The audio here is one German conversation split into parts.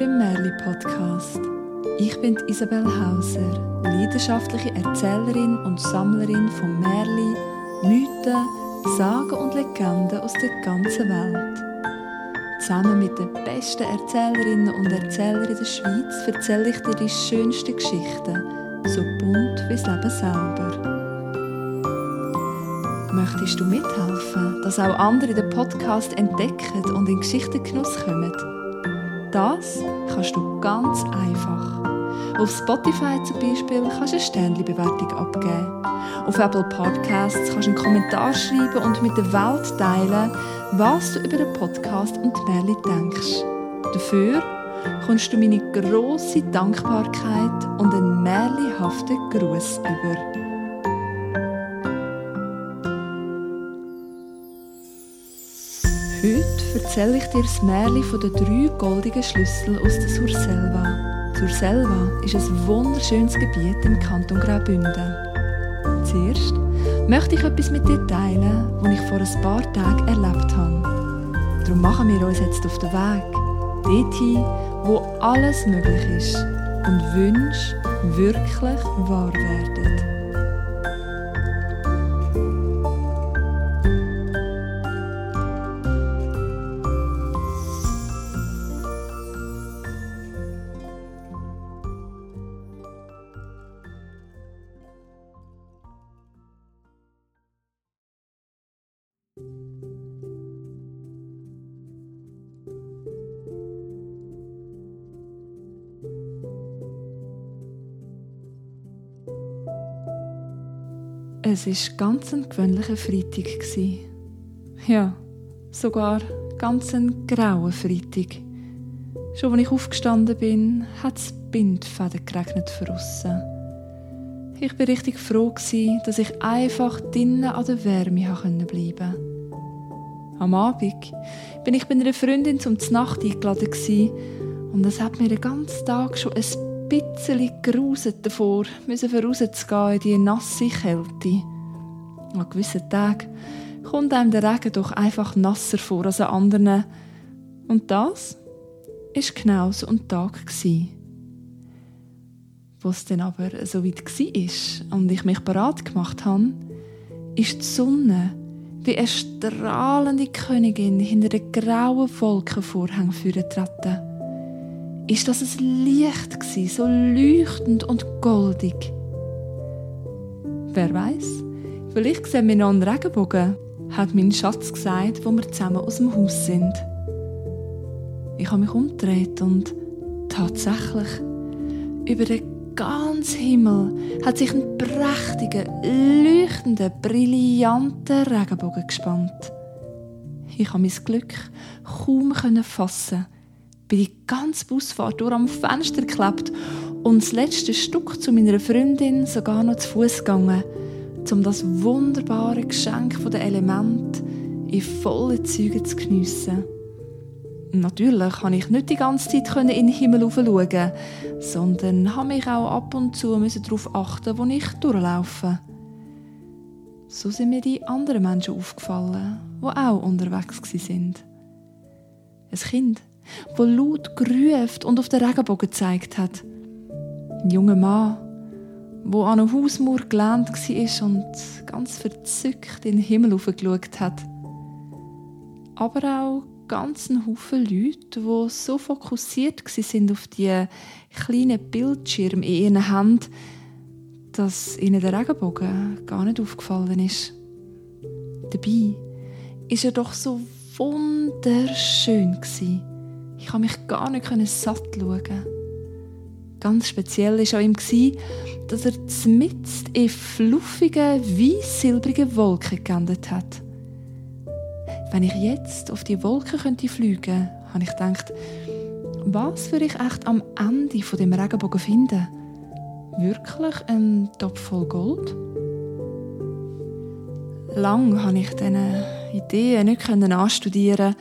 beim Merli Podcast. Ich bin Isabel Hauser, leidenschaftliche Erzählerin und Sammlerin von Merli, Mythen, Sagen und Legenden aus der ganzen Welt. Zusammen mit den besten Erzählerinnen und Erzählern in der Schweiz erzähle ich dir die schönsten Geschichten, so bunt wie das Leben selber. Möchtest du mithelfen, dass auch andere den Podcast entdecken und in Geschichtengenuss kommen? Das kannst du ganz einfach. Auf Spotify zum Beispiel kannst du eine Sternchen-Bewertung abgeben. Auf Apple Podcasts kannst du einen Kommentar schreiben und mit der Welt teilen, was du über den Podcast und die Merli denkst. Dafür kommst du meine grosse Dankbarkeit und einen merlihaften Gruß über. Erzähle ich dir das Märchen von den drei goldigen Schlüsseln aus der Surselva. Surselva ist ein wunderschönes Gebiet im Kanton Graubünden. Zuerst möchte ich etwas mit dir teilen, was ich vor ein paar Tagen erlebt habe. Darum machen wir uns jetzt auf den Weg, dorthin, wo alles möglich ist und Wünsche wirklich wahr werden. Es war ganz ein gewöhnlicher Freitag. Ja, sogar ganz ein grauer Freitag. Schon als ich aufgestanden bin, hat es Bindfäden geregnet draussen. Ich war richtig froh, dass ich einfach drinnen an der Wärme bleiben konnte. Am Abend bin ich bei einer Freundin zum Nacht eingeladen und es hat mir den ganzen Tag schon ein bisschen gruset davor, müssen rauszugehen in die nasse Kälte. An gewissen Tagen kommt einem der Regen doch einfach nasser vor als an anderen. Und das ist genau so ein Tag Wo es dann aber so weit war und ich mich bereit gemacht habe, ist die Sonne wie eine strahlende Königin hinter den grauen Wolkenvorhang vorgetreten ist das ein Licht gewesen, so leuchtend und goldig. Wer weiß? Vielleicht sehen wir noch einen Regenbogen, hat mein Schatz gesagt, wo wir zusammen aus dem Haus sind. Ich habe mich umgedreht und tatsächlich über den ganzen Himmel hat sich ein prächtiger, leuchtender, brillanter Regenbogen gespannt. Ich habe mein Glück kaum fassen bin die ganze Busfahrt durch am Fenster geklebt und das letzte Stück zu meiner Freundin sogar noch zu Fuß gegangen, um das wunderbare Geschenk der Elemente in vollen Zügen zu geniessen. Natürlich konnte ich nicht die ganze Zeit in den Himmel schauen, sondern musste mich auch ab und zu darauf achten, wo ich durchlaufe. So sind mir die anderen Menschen aufgefallen, die auch unterwegs waren. Ein Kind wo laut gerufen und auf den Regenbogen gezeigt hat. Ein junger Mann, wo an einer Hausmauer gelehnt war und ganz verzückt in den Himmel aufgeschaut hat. Aber auch ganz ein Haufen Leute, die so fokussiert sind auf die kleinen Bildschirme in ihren Händen, dass ihnen der Regenbogen gar nicht aufgefallen ist. Dabei ist er doch so wunderschön gewesen. Ich konnte mich gar nicht satt schauen. Ganz speziell war an ihm, dass er mitten in fluffigen, weiß-silbrigen Wolken geendet hat. Wenn ich jetzt auf die Wolken könnte fliegen könnte, habe ich gedacht, was würde ich echt am Ende von dem Regenbogen finden? Wirklich ein Topf voll Gold? Lang konnte ich diese Ideen nicht anstudieren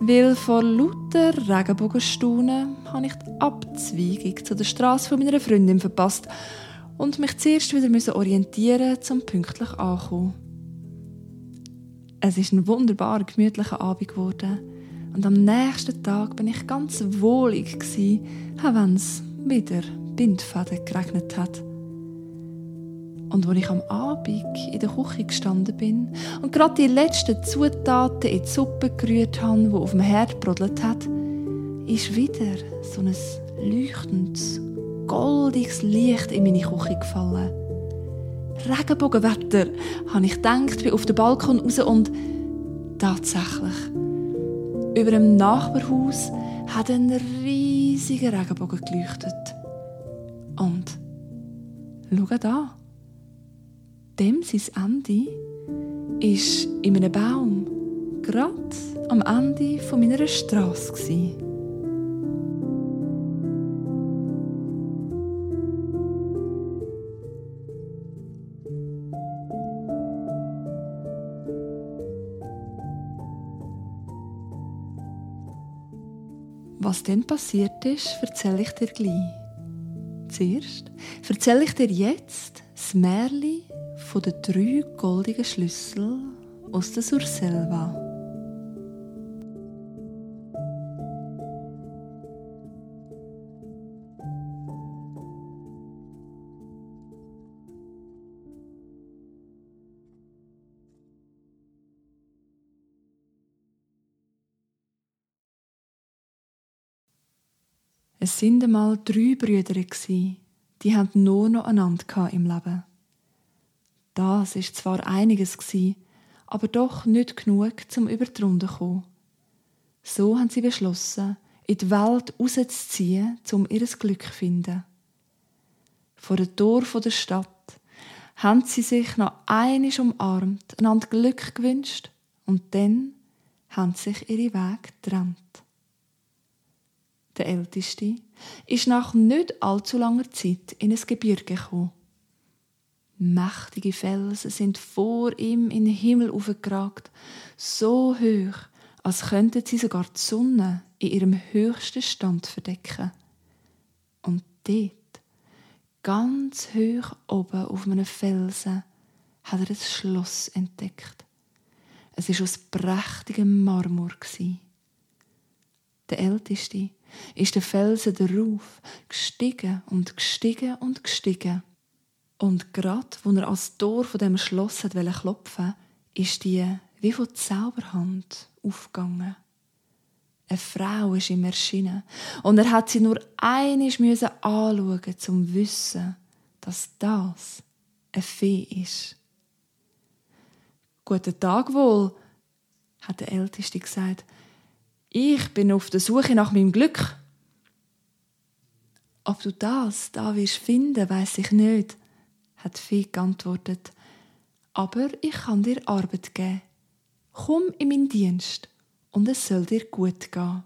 weil vor lauter Regenbogenstaunen habe ich die Abzweigung zu der Straße von meiner Freundin verpasst und mich zuerst wieder orientieren, um pünktlich anzukommen. Es ist ein wunderbar gemütlicher Abend geworden Und am nächsten Tag bin ich ganz wohlig gsi, wenn es wieder Bindfaden geregnet hat. Und als ich am Abend in der Küche gestanden bin und gerade die letzten Zutaten in die Suppe gerührt habe, die auf dem Herd brodelt hat, ist wieder so ein leuchtendes, goldiges Licht in meine Küche gefallen. Regenbogenwetter, habe ich gedacht, bin auf den Balkon raus und tatsächlich, über dem Nachbarhaus hat ein riesiger Regenbogen geleuchtet. Und schau da, dem sein Ende ist in einem Baum, gerade am Ende meiner Straße. Was dann passiert ist, erzähle ich dir gleich. Zuerst erzähle ich dir jetzt das Märchen von den drei goldigen Schlüsseln aus der Surselva. Es sind einmal drei Brüder die haben nur noch einander im Leben. Das ist zwar einiges aber doch nicht genug zum über die Runde zu kommen. So haben sie beschlossen, in die Welt rauszuziehen, um ihr Glück zu finden. Vor dem Tor der Stadt haben sie sich noch einisch umarmt, einander Glück gewünscht und dann haben sich ihre Wege getrennt der Älteste, ist nach nicht allzu langer Zeit in ein Gebirge gekommen. Mächtige Felsen sind vor ihm in den Himmel aufgeragt, so hoch, als könnten sie sogar die Sonne in ihrem höchsten Stand verdecken. Und dort, ganz hoch oben auf einem Felsen, hat er ein Schloss entdeckt. Es war aus prächtigem Marmor. Der Älteste ist der Felsen darauf gestiegen und gestiegen und gestiegen. Und gerade, wo er als Tor von dem Schloss hat klopfen ist die wie von Zauberhand aufgegangen. Eine Frau ist ihm erschienen und er hat sie nur einisch müssen anschauen, um zu wissen, dass das eine Fee ist. Guten Tag wohl, hat der Älteste gesagt. Ich bin auf der Suche nach meinem Glück. Ob du das da wirst finden, weiß ich nicht, hat Fee geantwortet. Aber ich kann dir Arbeit geben. Komm in meinen Dienst und es soll dir gut gehen.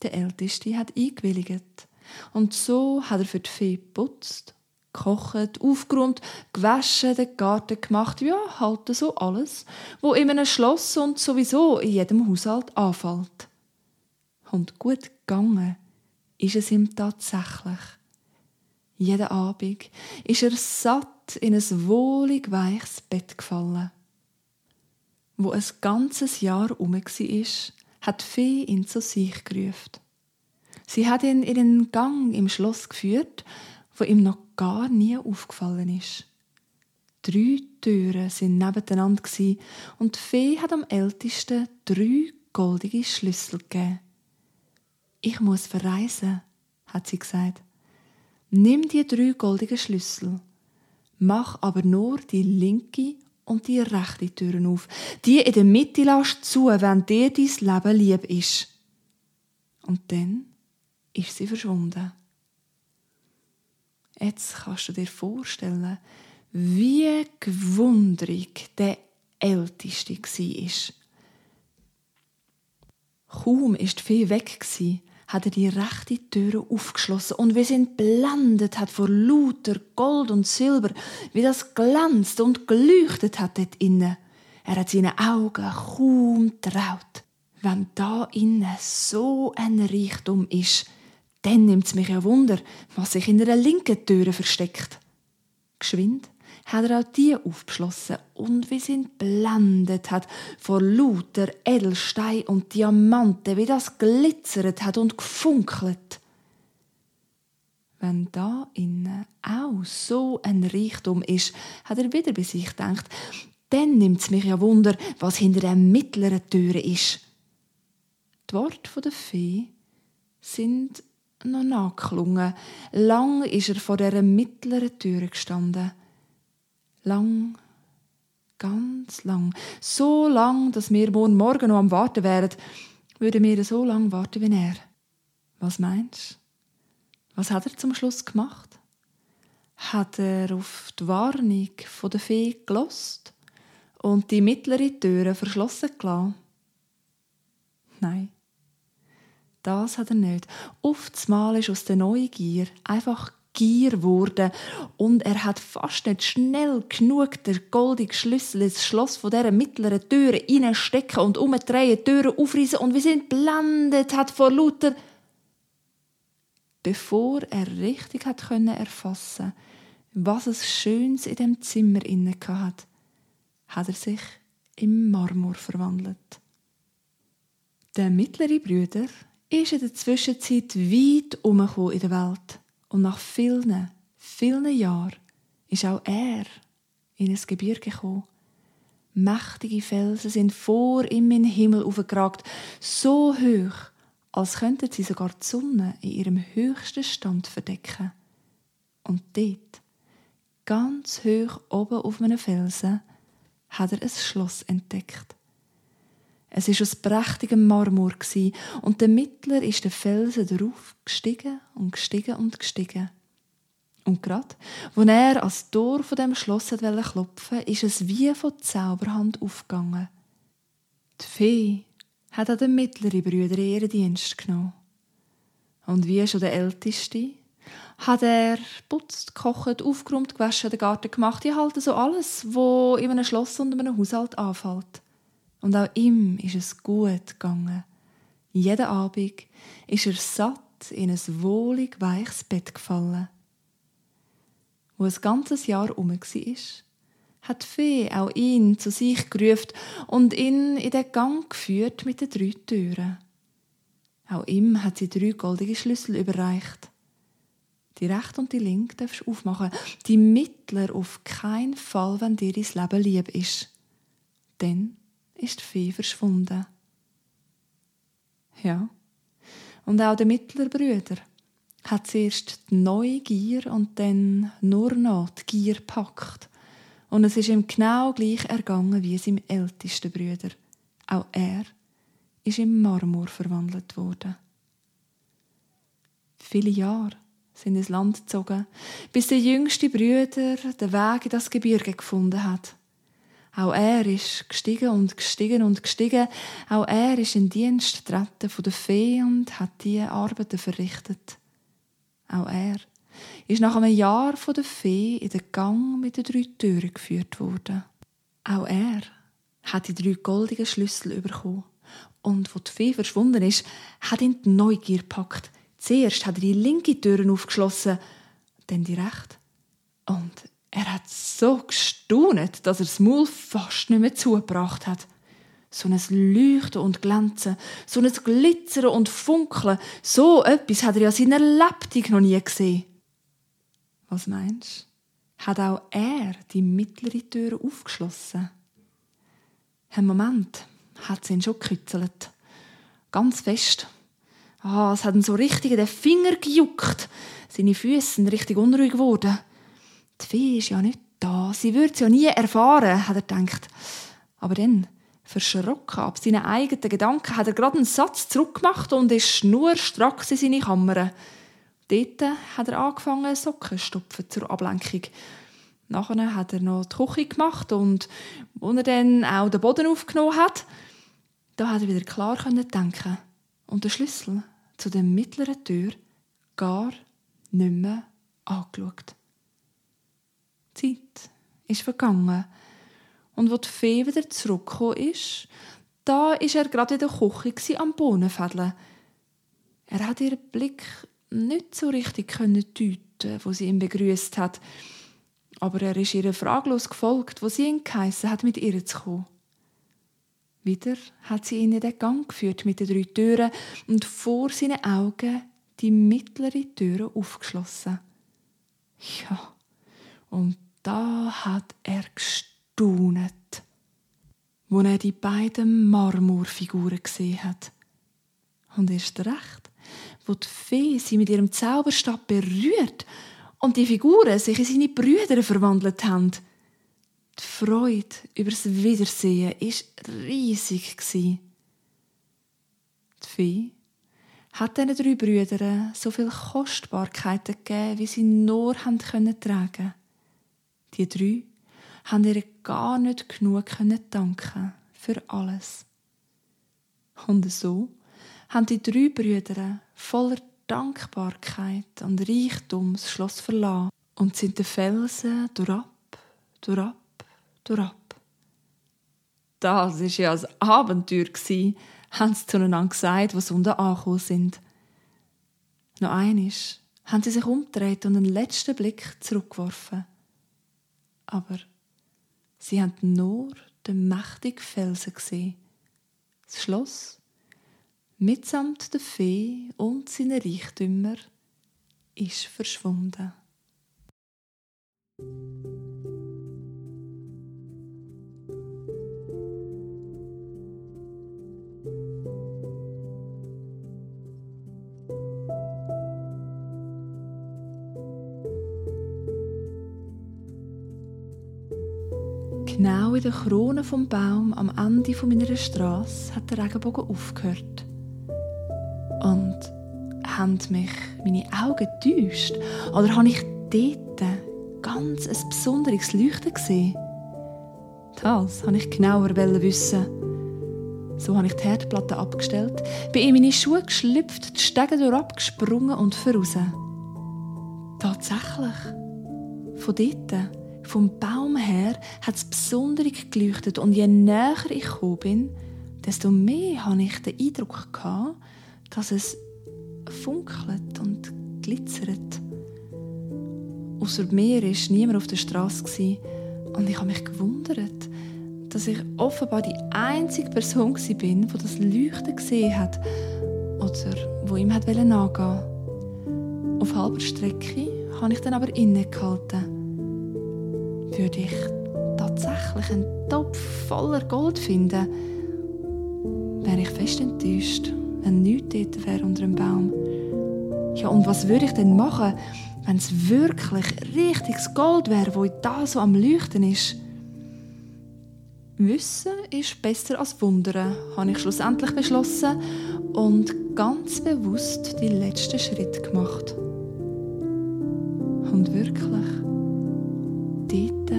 Der Älteste hat eingewilligt und so hat er für die Fee geputzt gekocht, aufgeräumt, gewaschen, den Garten gemacht, ja, halt so alles, wo in einem Schloss und sowieso in jedem Haushalt anfällt. Und gut gegangen ist es ihm tatsächlich. Jeden Abend ist er satt in ein wohlig weiches Bett gefallen. Wo ein ganzes Jahr um war, hat Fee ihn zu sich gerufen. Sie hat ihn in den Gang im Schloss geführt, wo ihm noch gar nie aufgefallen ist. Drei Türen sind nebeneinander und die Fee hat am ältesten drei goldige Schlüssel gegeben. Ich muss verreisen, hat sie gesagt. Nimm die drei goldigen Schlüssel, mach aber nur die linke und die rechte Türen auf. Die in der Mitte lass zu, wenn dir dein Leben lieb ist. Und dann ist sie verschwunden. Jetzt kannst du dir vorstellen, wie gewundrig der Älteste war. Kaum ist die Fee weg hat er die rechte Tür aufgeschlossen und wir sind blendet hat vor lauter Gold und Silber, wie das glänzt und geleuchtet hat dort innen. Er hat seine Augen kaum traut. Wenn da innen so ein Reichtum ist, dann nimmt es mich ein Wunder, was sich in einer linken Türe versteckt. Geschwind hat er auch die aufgeschlossen und wie sie ihn blendet hat vor lauter Edelstein und Diamanten, wie das glitzert hat und gefunkelt. Wenn da innen auch so ein Reichtum ist, hat er wieder bei sich gedacht, dann nimmt es mich ja Wunder, was hinter der mittleren Türe ist. Die Worte der Fee sind noch nachgeklungen. Lang ist er vor der mittleren Türe gestanden. Lang, ganz lang. So lang, dass wir morgen noch am Warten wären, würden wir so lang warten wie er. Was meinst du? Was hat er zum Schluss gemacht? Hat er auf die Warnung von der Fee gelost und die mittlere Türe verschlossen gelassen? Nein. Das hat er nicht. Oftmals ist aus der Neugier einfach Gier geworden und er hat fast nicht schnell genug der goldige Schlüssel ins Schloss von dieser mittleren Tür reinstecken und umdrehen, Türen aufreißen und wir sind blendet hat vor lauter bevor er richtig hat können erfassen, was es Schönes in dem Zimmer inne hat, hat er sich im Marmor verwandelt. Der mittlere Brüder ist in der Zwischenzeit weit umgekommen in der Welt. Und nach vielen, vielen Jahren ist auch er in ein Gebirge gekommen. Mächtige Felsen sind vor ihm in den Himmel aufgeragt, so hoch, als könnten sie sogar die Sonne in ihrem höchsten Stand verdecken. Und dort, ganz hoch oben auf einem Felsen, hat er ein Schloss entdeckt. Es ist aus prächtigem Marmor und der Mittler ist der Felsen darauf gestiegen und gestiegen und gestiegen. Und gerade, wo er als Tor von dem Schloss klopfen ist es wie von Zauberhand aufgegangen. Die Fee hat er den mittleren Brüder ihren Dienst genommen. Und wie schon der Älteste, hat er putzt, gekocht, aufgeräumt, gewaschen, den Garten gemacht. Die halten so alles, wo in einem Schloss und in einem Haushalt anfällt. Und auch ihm ist es gut gegangen. Jeden Abend ist er satt in ein wohlig weiches Bett gefallen. Wo ein ganzes Jahr um war, hat die Fee auch ihn zu sich gerufen und ihn in den Gang geführt mit den drei Türen. Auch ihm hat sie drei goldige Schlüssel überreicht. Die rechte und die linke darfst du aufmachen. Die mittler auf keinen Fall, wenn dir dein Leben lieb ist. Dann ist Fee verschwunden. Ja, und auch der mittlere Brüder hat zuerst die Neugier und dann nur noch die Gier packt. Und es ist ihm genau gleich ergangen wie seinem ältesten Brüder. Auch er ist in Marmor verwandelt worden. Viele Jahre sind ins Land gezogen, bis der jüngste Brüder den Weg in das Gebirge gefunden hat. Auch er ist gestiegen und gestiegen und gestiegen. Auch er ist in Dienst getreten von der Fee und hat diese Arbeiten verrichtet. Auch er ist nach einem Jahr von der Fee in den Gang mit den drei Türen geführt worden. Auch er hat die drei goldigen Schlüssel bekommen. Und wo die Fee verschwunden ist, hat ihn die Neugier gepackt. Zuerst hat er die linke Tür aufgeschlossen, dann die rechte. Und er hat so gestaunet, dass er das Maul fast nicht mehr zugebracht hat. So ein Leuchten und Glänzen, so ein Glitzern und Funkeln, so etwas hat er ja seiner Lebtung noch nie gesehen. Was meinst du? Hat auch er die mittlere Tür aufgeschlossen? Ein Moment hat sie ihn schon gekützelt. Ganz fest. Ah, es hat ihn so richtig in den Finger gejuckt. Seine Füße sind richtig unruhig geworden. Die Fee ist ja nicht da. Sie würde es ja nie erfahren, hat er gedacht. Aber dann, verschrocken ab seinen eigenen Gedanken, hat er gerade einen Satz zurückgemacht und ist schnurstracks in seine Kammer. Dort hat er angefangen, Socken zu stopfen zur Ablenkung. Nachher hat er noch die Küche gemacht und als er dann auch den Boden aufgenommen hat, da hat er wieder klar denken und den Schlüssel zu der mittleren Tür gar nicht mehr angeschaut. Zeit ist vergangen. Und als die Fee wieder zurückgekommen ist, da war er gerade in der Küche am Bohnenfädeln. Er hat ihren Blick nicht so richtig deuten, wo sie ihn begrüßt hat. aber er ist ihr fraglos gefolgt, wo sie ihn geheissen hat, mit ihr zu kommen. Wieder hat sie ihn in den Gang geführt mit den drei Türen und vor seinen Augen die mittlere Tür aufgeschlossen. Ja, und da hat er gestaunet, wo er die beiden Marmorfiguren gesehen hat. Und erst recht, wo die Fee sie mit ihrem Zauberstab berührt und die Figuren sich in seine Brüder verwandelt haben. Die Freude über das Wiedersehen war riesig. Die Fee hat diesen drei Brüdern so viel Kostbarkeiten gegeben, wie sie nur haben können tragen. Die drei haben ihr gar nicht genug danken für alles. Und so haben die drei Brüder voller Dankbarkeit und Reichtum das Schloss verlassen und sind den Felsen durchab, durchab, durchab. Das war ja ein Abenteuer, haben sie zueinander gesagt, was unten angekommen sind. Noch einisch haben sie sich umgedreht und einen letzten Blick zurückgeworfen. Aber sie haben nur den mächtigen Felsen gesehen. Das Schloss, mitsamt der Fee und seinen Reichtümern, ist verschwunden. Genau in der Krone vom Baum am Ende meiner Straße hat der Regenbogen aufgehört. Und haben mich meine Augen getäuscht? Oder habe ich dort ganz ein besonderes Leuchten gesehen? Das wollte ich genauer wissen. So habe ich die Herdplatte abgestellt, bin in meine Schuhe geschlüpft, die Stege durchgesprungen und voraus. Tatsächlich. Von dort vom Baum her hat es besonders geleuchtet und je näher ich gekommen bin, desto mehr hatte ich den Eindruck, gehabt, dass es funkelt und glitzert. Außer mir war niemand auf der Straße und ich habe mich gewundert, dass ich offenbar die einzige Person bin, die das Leuchten gesehen hat oder wo ihm hat nachgehen. Auf halber Strecke habe ich dann aber innegehalten würde ich tatsächlich einen Topf voller Gold finden, wäre ich fest enttäuscht, wenn nichts wäre unter dem Baum. Ja, und was würde ich denn machen, wenn es wirklich richtiges Gold wäre, wo da so am Leuchten ist? Wissen ist besser als Wundern, habe ich schlussendlich beschlossen und ganz bewusst die letzten Schritt gemacht. Und wirklich, dort,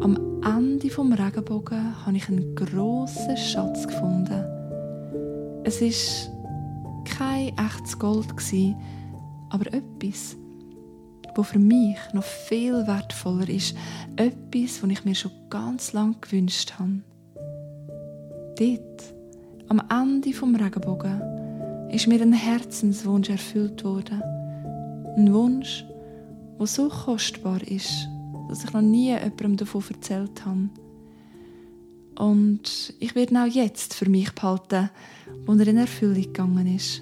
am Ende vom Regenbogen, habe ich einen grossen Schatz gefunden. Es ist kein echtes Gold aber etwas, wo für mich noch viel wertvoller ist, etwas, was ich mir schon ganz lange gewünscht habe. Dort, am Ende vom Regenbogen, ist mir ein Herzenswunsch erfüllt worden. Ein Wunsch, der so kostbar ist dass ich noch nie jemandem davon erzählt habe. Und ich werde ihn auch jetzt für mich behalten, wo er in Erfüllung gegangen ist.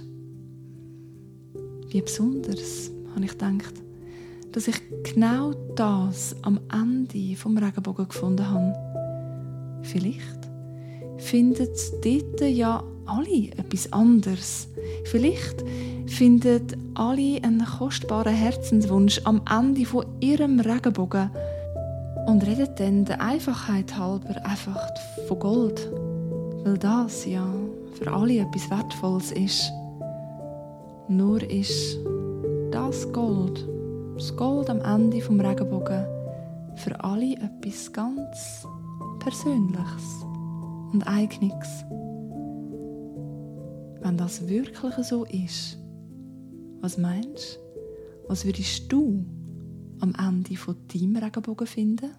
Wie besonders, habe ich gedacht, dass ich genau das am Ende vom Regenbogen gefunden habe. Vielleicht findet dort ja alle etwas anderes. Vielleicht finden alle einen kostbaren Herzenswunsch am Ende von ihrem Regenbogen und reden dann der Einfachheit halber einfach von Gold, weil das ja für alle etwas Wertvolles ist. Nur ist das Gold, das Gold am Ende vom Regenbogen, für alle etwas ganz Persönliches und Eigenes. Wenn das wirklich so ist, was meinst du? Was würdest du am Ende von deinem Regenbogen finden?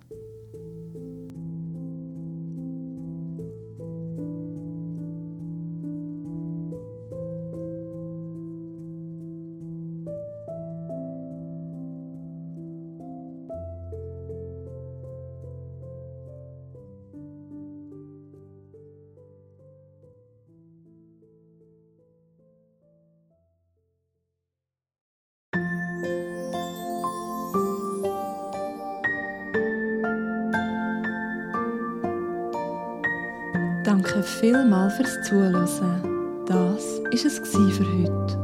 Danke vielmals fürs Zuhören. Das war es für heute.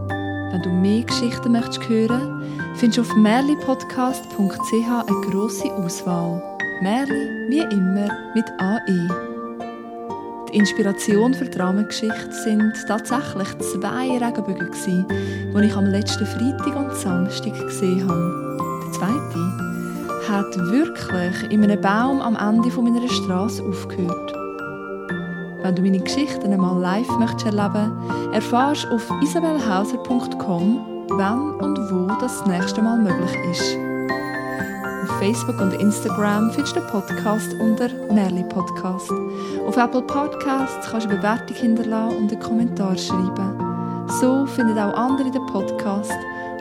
Wenn du mehr Geschichten möchtest hören, findest du auf merlipodcast.ch eine grosse Auswahl. Merli, wie immer, mit AE. Die Inspiration für die Rahmengeschichte sind tatsächlich zwei Regenbögen, die ich am letzten Freitag und Samstag gesehen habe. Der zweite hat wirklich in einem Baum am Ende meiner Straße aufgehört. Wenn du meine Geschichten einmal live möchtest erleben erfahrst du auf isabelhauser.com, wann und wo das nächste Mal möglich ist. Auf Facebook und Instagram findest du den Podcast unter Merli Podcast. Auf Apple Podcasts kannst du eine Bewertung hinterlassen und einen Kommentar schreiben. So finden auch andere den Podcast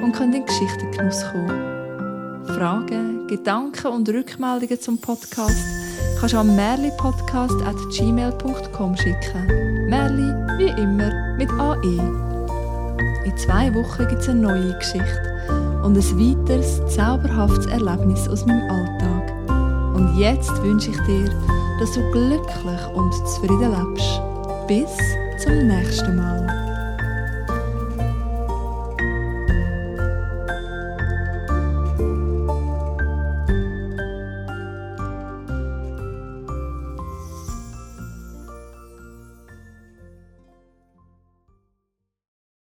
und können in Geschichtengenuss kommen. Fragen, Gedanken und Rückmeldungen zum Podcast kannst du an merlipodcast.gmail.com schicken. Merli, wie immer, mit AE. In zwei Wochen gibt es eine neue Geschichte und ein weiteres zauberhaftes Erlebnis aus meinem Alltag. Und jetzt wünsche ich dir, dass du glücklich und zufrieden lebst. Bis zum nächsten Mal.